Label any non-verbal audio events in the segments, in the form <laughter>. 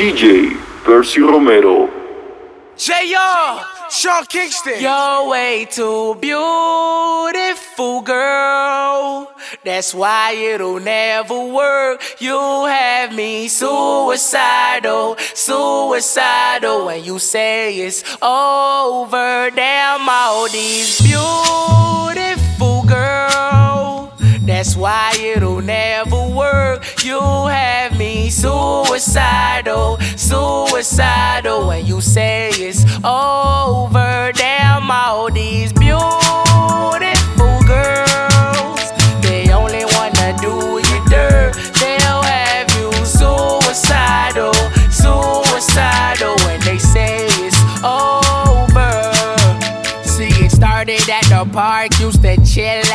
DJ Percy Romero. J.R. Sean Kingston. You're way too beautiful, girl. That's why it'll never work. You have me suicidal, suicidal. When you say it's over, damn all these beautiful girl. That's why it'll never work. You have suicidal, suicidal. When you say it's over, damn all these beautiful girls. They only wanna do you dirt. They'll have you suicidal, suicidal. When they say it's over. See, it started at the park, used to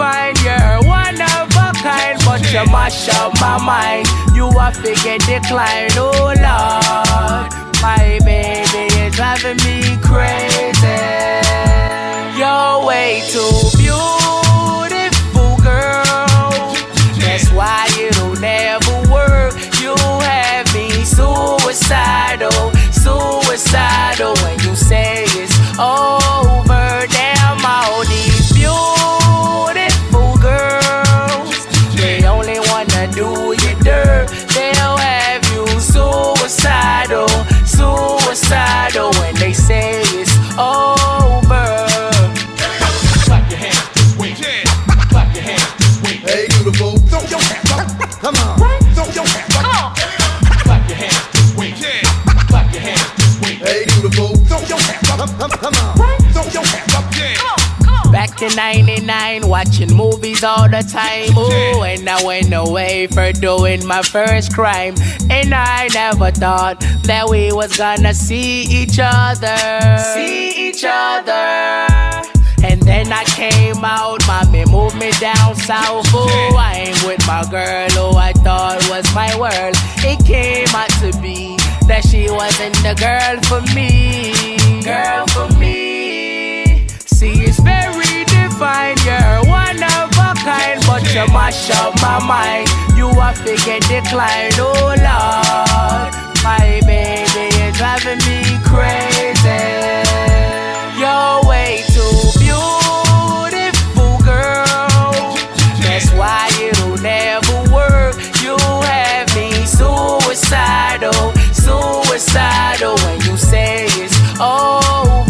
divine. You're one of a kind, but you mash up my mind. You are figure decline. Oh, Lord. My baby is driving me crazy. You're way too beautiful, girl. That's why it'll never work. You have me suicidal, suicidal. When you say it's over, I went away for doing my first crime. And I never thought that we was gonna see each other. See each other. And then I came out, mommy moved me down south. Ooh, I ain't with my girl who I thought was my world. It came out to be that she wasn't the girl for me. Girl for me. See, it's very divine. You're one of a kind, you mash up my mind. You are figure decline, oh Lord. My baby is driving me crazy. You're way too beautiful, girl. That's why it'll never work. You have me suicidal, suicidal. When you say it's over,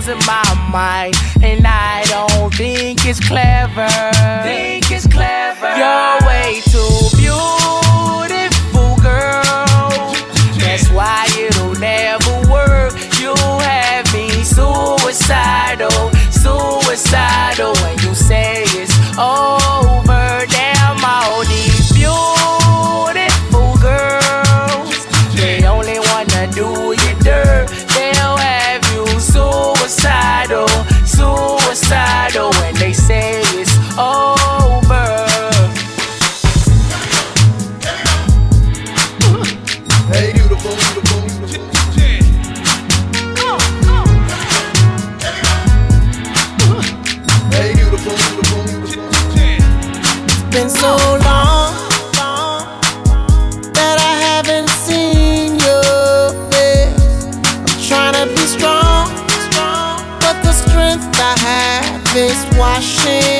I'm losing my mind, and I don't think it's clever. Think it's clever. You're way too beautiful, girl. That's why it'll never work. You have me suicidal, suicidal. When you say it's over, over. Hey, beautiful, beautiful, beautiful. Hey, beautiful, beautiful, beautiful. been so long that I haven't seen your face. I'm trying to be strong, but the strength I have is washing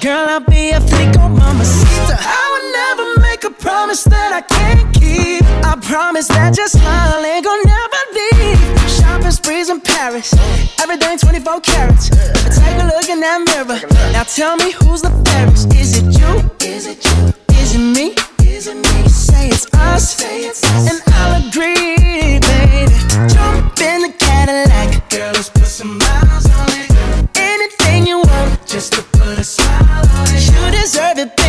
Girl, I'll be a flico, mama sister. I would never make a promise that I can't keep. I promise that your smile ain't gonna never leave. Shopping sprees in Paris. Everything 24 carats. Take a look in that mirror. Now tell me who's the fairest. Is it you? Is it you? Is it me? Is it me? Say it's us. Say it's us. And I'll agree, baby. Jump in the Cadillac. Girl, let's put some miles deserve it,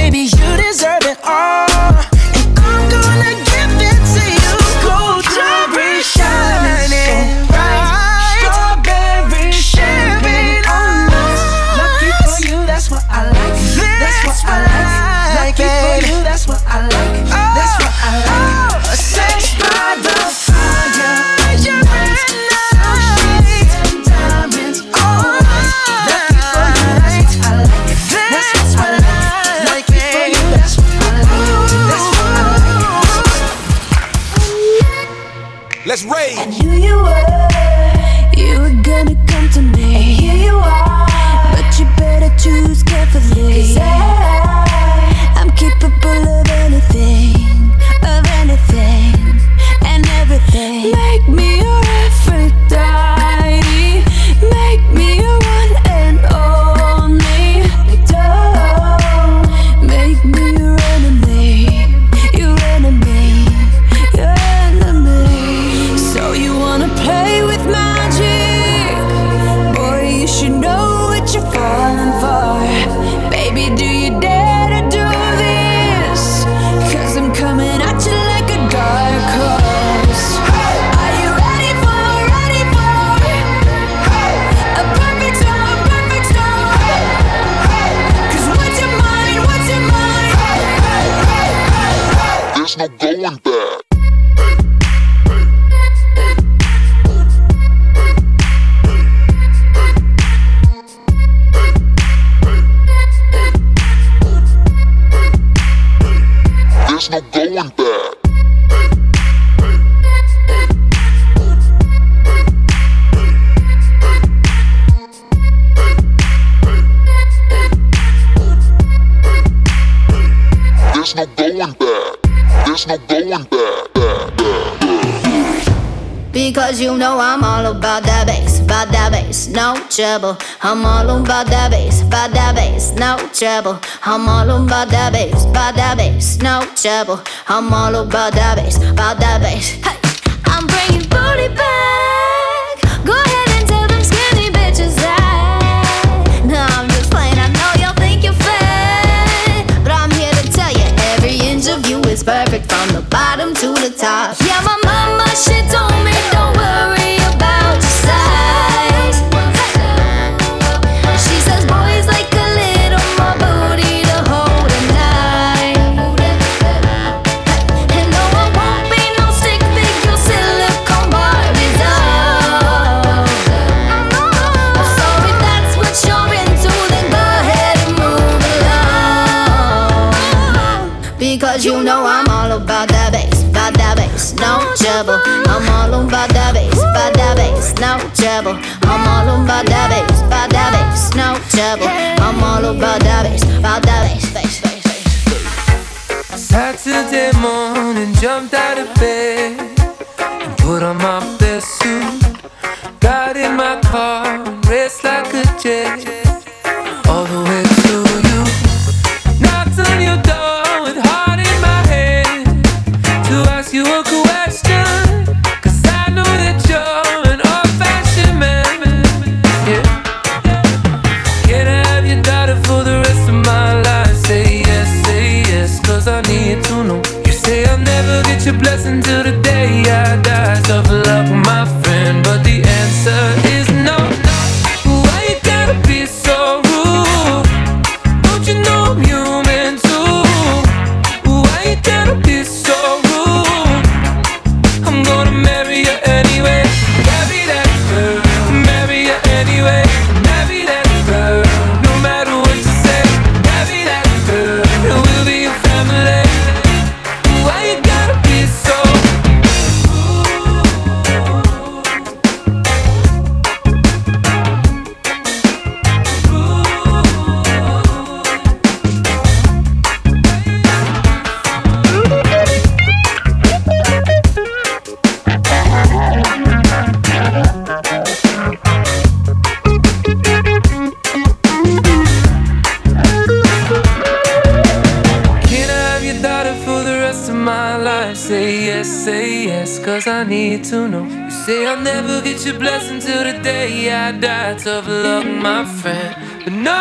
Because you know I'm all about that bass, about that bass, no trouble. I'm all about that bass, about that bass, no trouble. I'm all about that bass, about that bass, no trouble. I'm all about that bass, about that bass. Hey, I'm bringing booty back. Go ahead and tell them skinny bitches that. No, I'm just playing. I know y'all think you're fat, but I'm here to tell you every inch of you is perfect from the bottom to the top. Yeah, trouble. I'm all about that bass, about that bass, bass, bass, bass. Saturday morning, jumped out of bed and put on my best suit. Got in my car, raced like a jet. my friend, but no.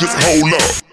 Just hold up.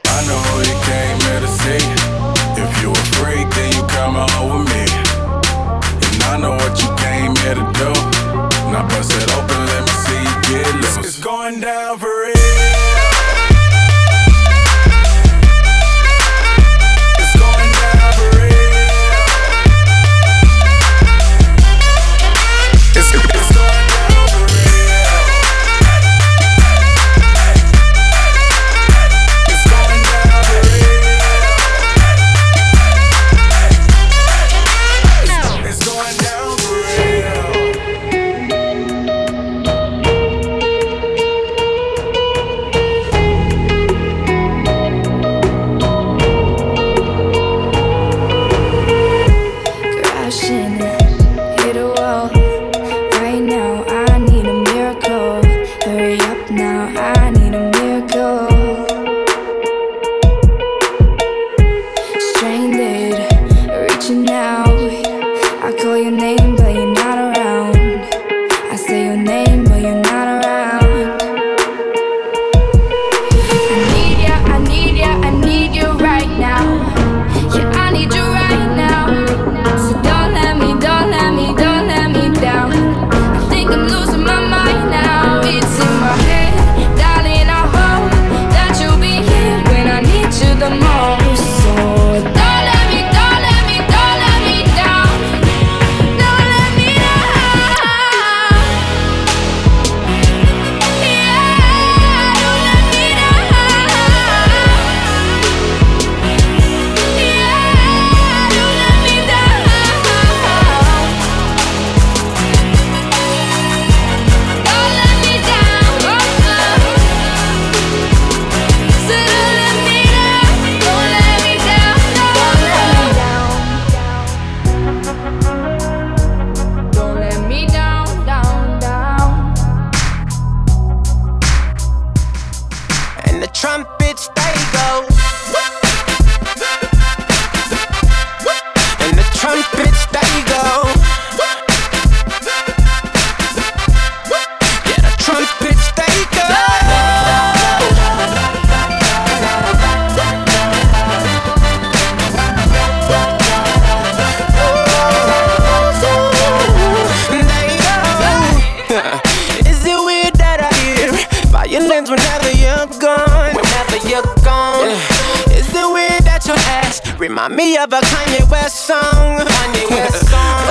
Remind me of a Kanye West song. Kanye West song.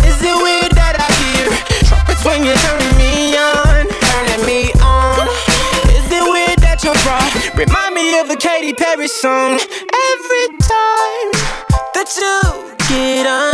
<laughs> Is it weird that I hear trumpets when you're turning me on? Turning me on. Is it weird that your bra remind me of a Katy Perry song? Every time that you get on.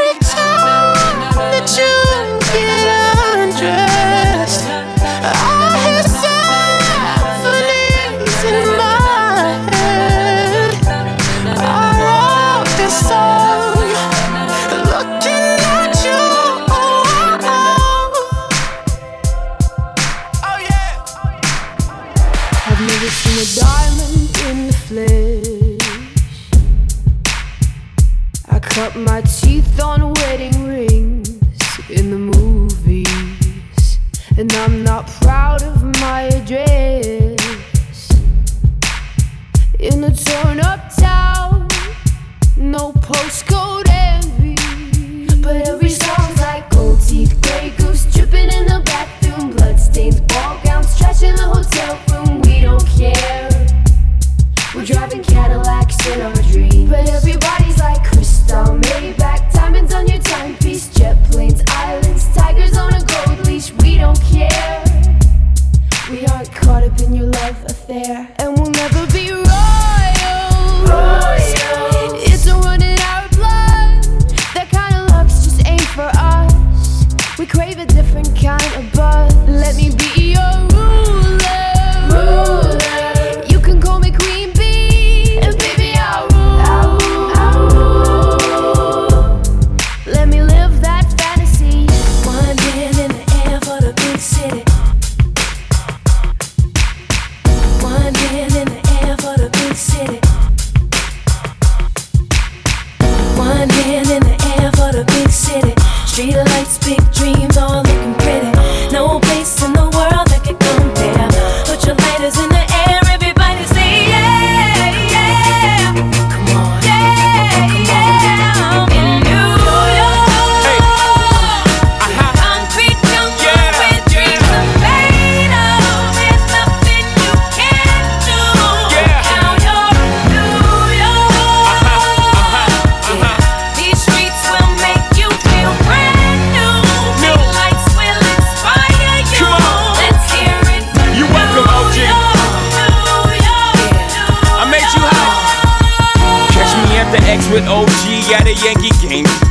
and I'm not proud of my address. In a torn up town, no postcode.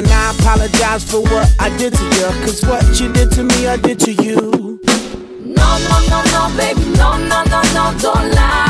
And I apologize for what I did to you. Cause what you did to me, I did to you. No, no, no, no, baby, no, no, no, no, don't lie.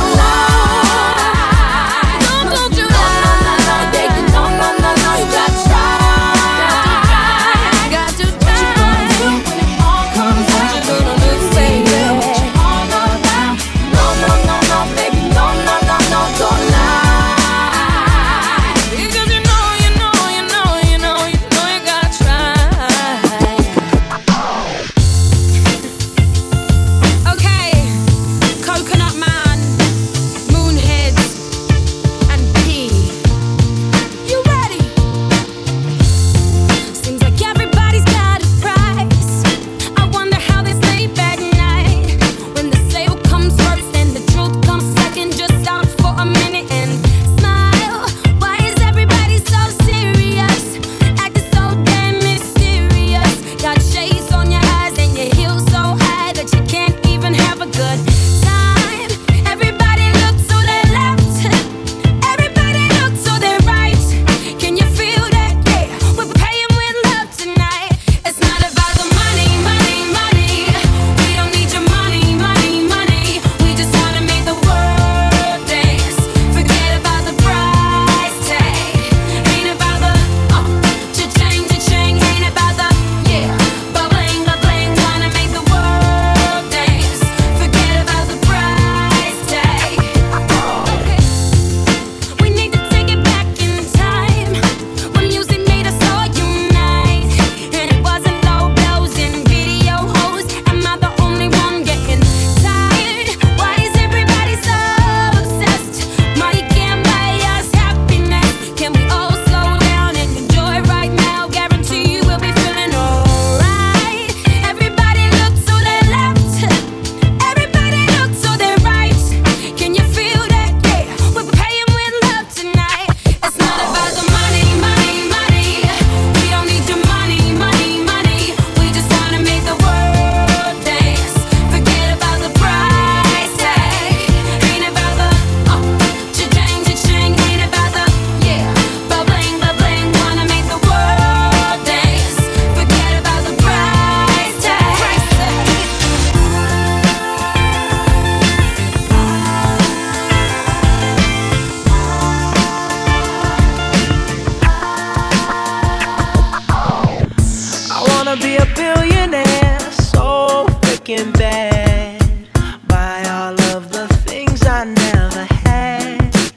I never had.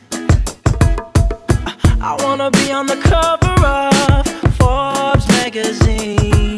I wanna be on the cover of Forbes magazine.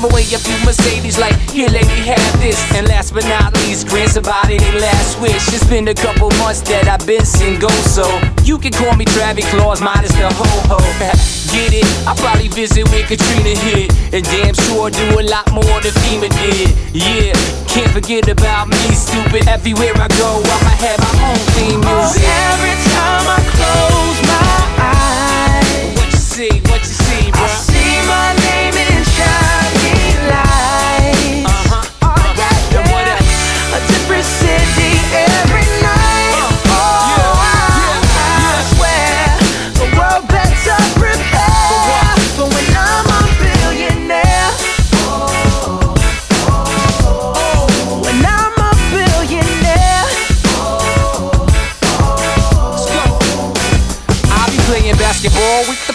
Give away a few Mercedes, like, here, lady, have this. And last but not least, grant somebody their last wish. It's been a couple months that I've been single, so you can call me Travie Claus, minus the ho ho. <laughs> Get it? I probably visit where Katrina hit, and damn sure do a lot more than FEMA did. Yeah, can't forget about me, stupid. Everywhere I go, I'ma have my own theme music. Oh, every time I close my eyes, what you see, what the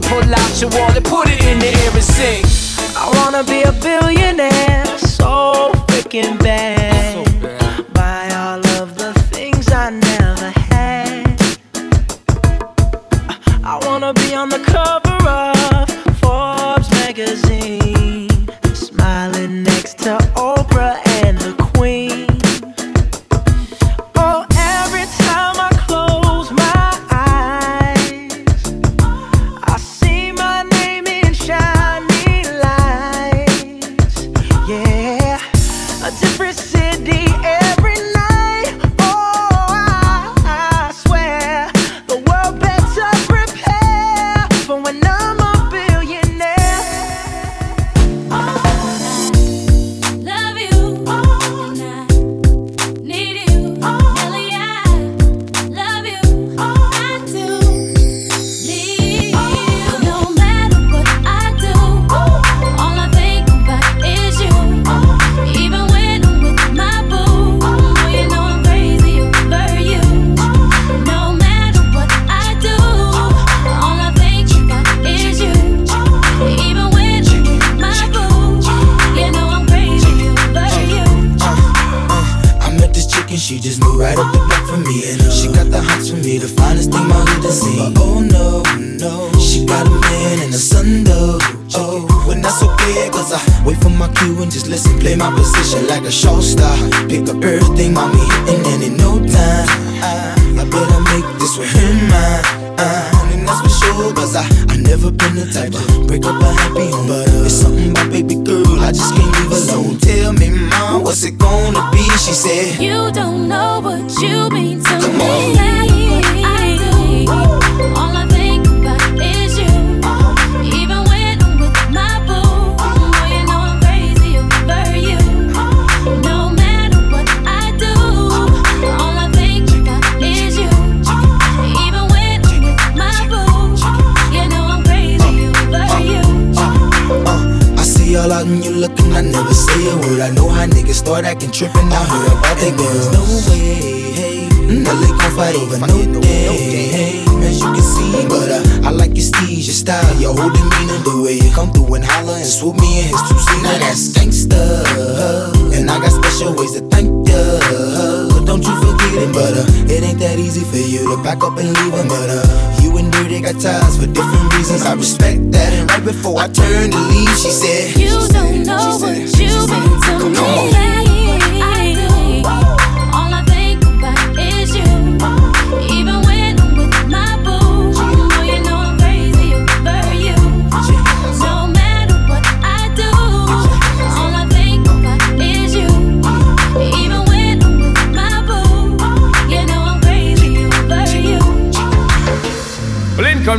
pull out your wallet, put it in the air and sing. I wanna be a billionaire so freaking bad. Buy all of the things I never had. I wanna be on the cover of Forbes magazine, break up a happy home. But uh, it's something about baby girl, I just can't leave alone. Tell me, mom, what's it gonna be? She said, You don't know what you trippin'. I heard about they girls. No way, hey. No, they gon' fight over no day, hey. As you can see, but uh, I like your steez, your style, your whole demeanor, the way you come through and holler and swoop me in his two seat. Now that's gangsta, and I got special ways to thank ya. Don't you forget it, but uh, it ain't that easy for you to back up and leave him. But uh, you and Dirty got ties for different reasons. I respect that. And right before I turned to leave, she said, You don't know what you've been to me.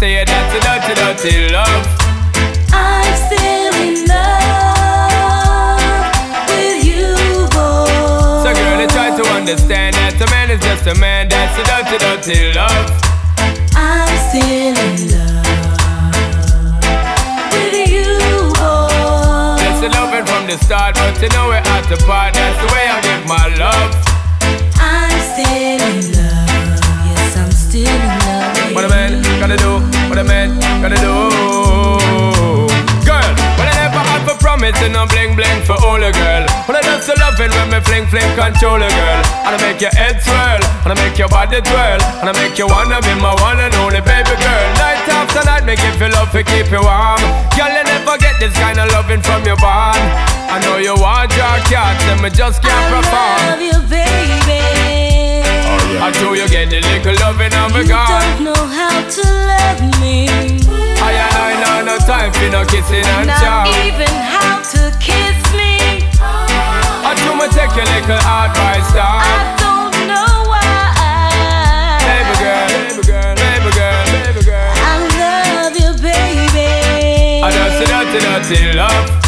Know a a dirty, dirty love. I'm still in love with you, boy. So, girl, you try to understand that a man is just a man. That's a dirty, dirty love. I'm still in love with you, boy. That's the loving from the start, but you know we're at the part. That's the way I give my love. I'm still in love. Yes, I'm still in love. Gotta do, what a man gotta do. Girl, when I never had for promising, I'm bling bling for all a girl. When I just loving when me fling fling control a girl. And I make your head swirl, and I make your body twirl, and I make you wanna be my one and only baby girl. Night after night, make you feel love to keep you warm. Girl, you never get this kind of loving from your bond. I know you want your cat, and me just can't perform. Love you, baby. Until you get the little loving of a You God. don't know how to love me. I and I know no time for no kissing and Not chow. even how to kiss me. I do me take your little advice down. I don't know why. Baby girl, baby girl, baby girl, baby girl. I love you, baby. I just see dirty, dirty love.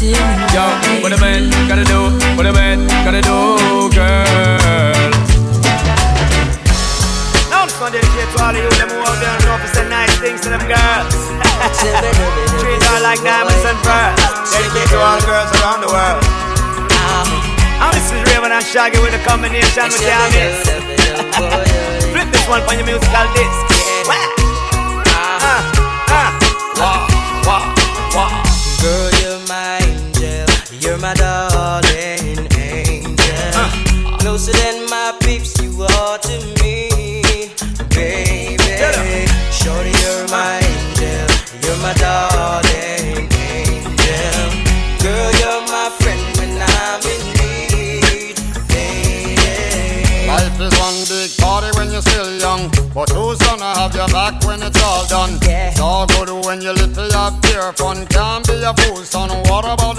Yes, I'm still in Yo, what a man gotta do, what a man gotta do, girl. Now I'm just gonna dedicate to all of you them who out there and know to say nice things to them girls. <laughs> Treat her like diamonds and pearls. Dedicate to all girls around the world. And this is Rayvon and Shaggy with a combination with Yamis. Flip this one on your musical disc. Wah. Ah, ah. Girl, you're my angel. My darling angel. Ah. Closer than my peeps, you are to me, baby. Shorty, you're my ah. angel. You're my darling angel. Girl, you're my friend when I'm in need, baby. Life is one big party when you're still young, but who's gonna have your back when it's all done? It's all good when you for your pure fun. Can't be a fool, son. What about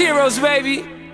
heroes, baby.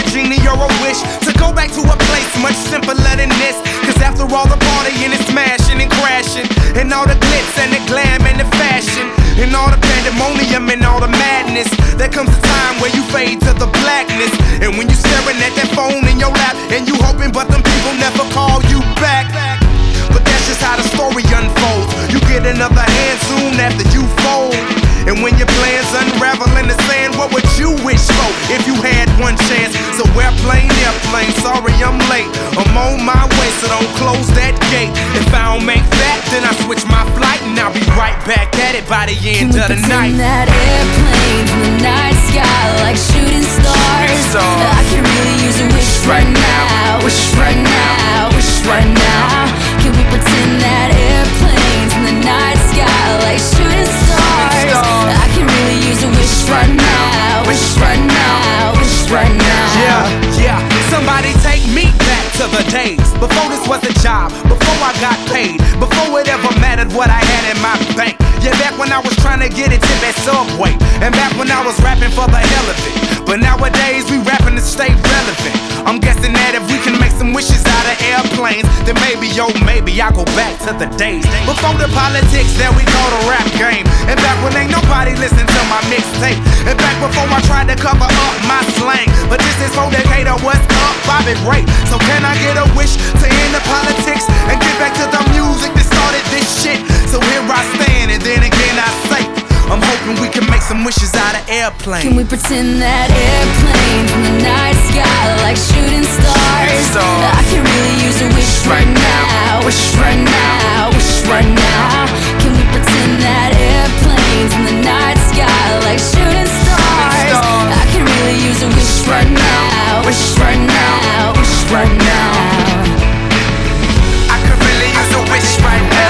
A genie or a wish to go back to a place much simpler than this. Cause after all the partying and smashing and crashing, and all the glitz and the glam and the fashion, and all the pandemonium and all the madness, there comes a time where you fade to the blackness. And when you're staring at that phone in your lap, and you hoping, but them people never call you back. But that's just how the story unfolds. You get another hand soon after you fold. And when your plans unravel in the sand, what would you wish for if you had one chance? So airplane, airplane, sorry I'm late. I'm on my way, so don't close that gate. If I don't make that, then I switch my flight and I'll be right back at it by the end of the night. that airplane in the night sky like shooting stars. Can trying to get a tip at Subway, and back when I was rapping for the hell of it. But nowadays we rapping to stay relevant. I'm guessing that if we can make some wishes out of airplanes, then maybe, yo, maybe I'll go back to the days before the politics that we call the rap game. And back when ain't nobody listened to my mixtape. And back before I tried to cover up my slang. But this is for Decatur, what's up, Bobby Ray. So can I get a wish to end the politics and get back to the music that started this shit? So here I stand, and then again I say, I'm hoping we can make some wishes out of airplanes. Can we pretend that airplanes in the night sky like shooting stars? I can really use a wish right now, wish right now, wish right now. Can we pretend that airplanes in the night sky like shooting stars? I can really use a wish right now, wish right now, wish right now. I could really use a wish. Right now.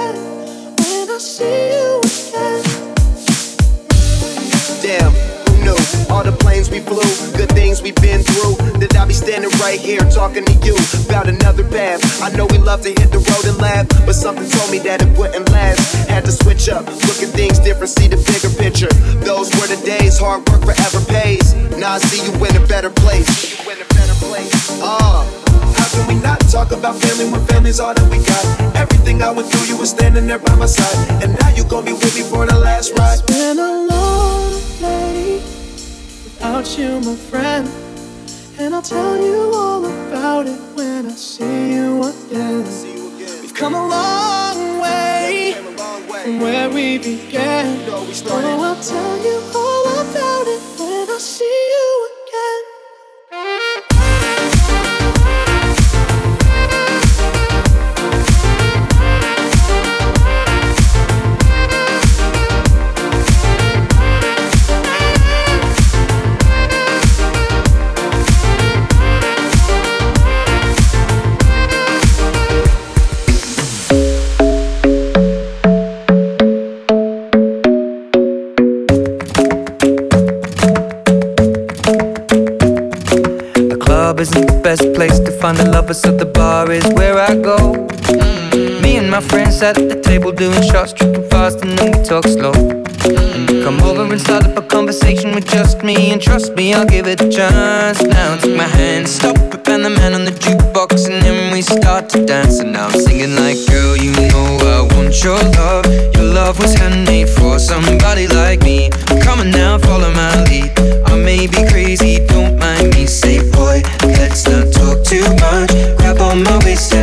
Right here talking to you about another path. I know we love to hit the road and laugh, but something told me that it wouldn't last. Had to switch up, look at things different, see the bigger picture. Those were the days, hard work forever pays. Now I see you in a better place. See in a better place. Ah. How can we not talk about family when family's all that we got? Everything I went through, you were standing there by my side. And now you gon' be with me for the last ride. It's been a long day without you, my friend. And I'll tell you all about it when I see you again. We've come a long way from where we began. Oh, I'll tell you all about it when I see you again. Find a lover, so the bar is where I go. Me and my friends sat at the table doing shots, tripping fast, and then we talk slow. Come over and start up a conversation with just me, and trust me, I'll give it a chance. Now take my hand, stop it, and the man on the jukebox, and then we start to dance. And now I'm singing like, girl, you know I want your love. Your love was handmade for somebody like me. Come on now, follow my lead. I may be crazy, don't mind me. Say, boy, let's not too much. Grab on my waist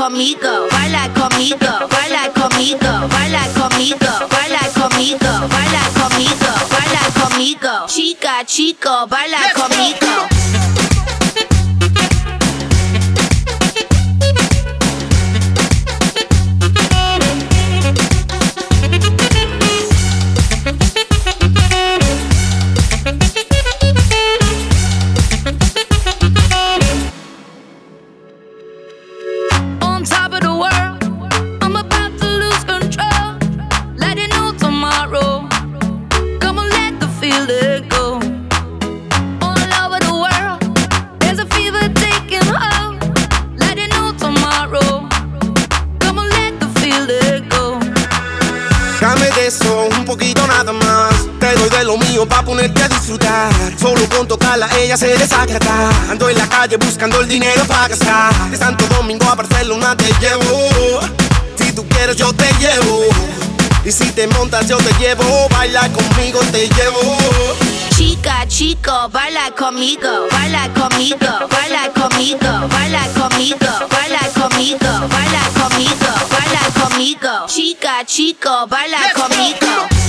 conmigo, baila conmigo, baila conmigo, baila conmigo, baila conmigo, baila conmigo, baila conmigo. Chica, chico, baila conmigo. mío pa' ponerte a disfrutar. Solo con tocarla ella se desagrada. Ando en la calle buscando el dinero para gastar. De Santo Domingo a Barcelona te llevo. Si tú quieres yo te llevo. Y si te montas yo te llevo. Baila conmigo te llevo. Chica, chico, baila conmigo, baila conmigo, baila conmigo, baila conmigo, baila conmigo, baila conmigo, baila conmigo. Chica, chico, baila conmigo.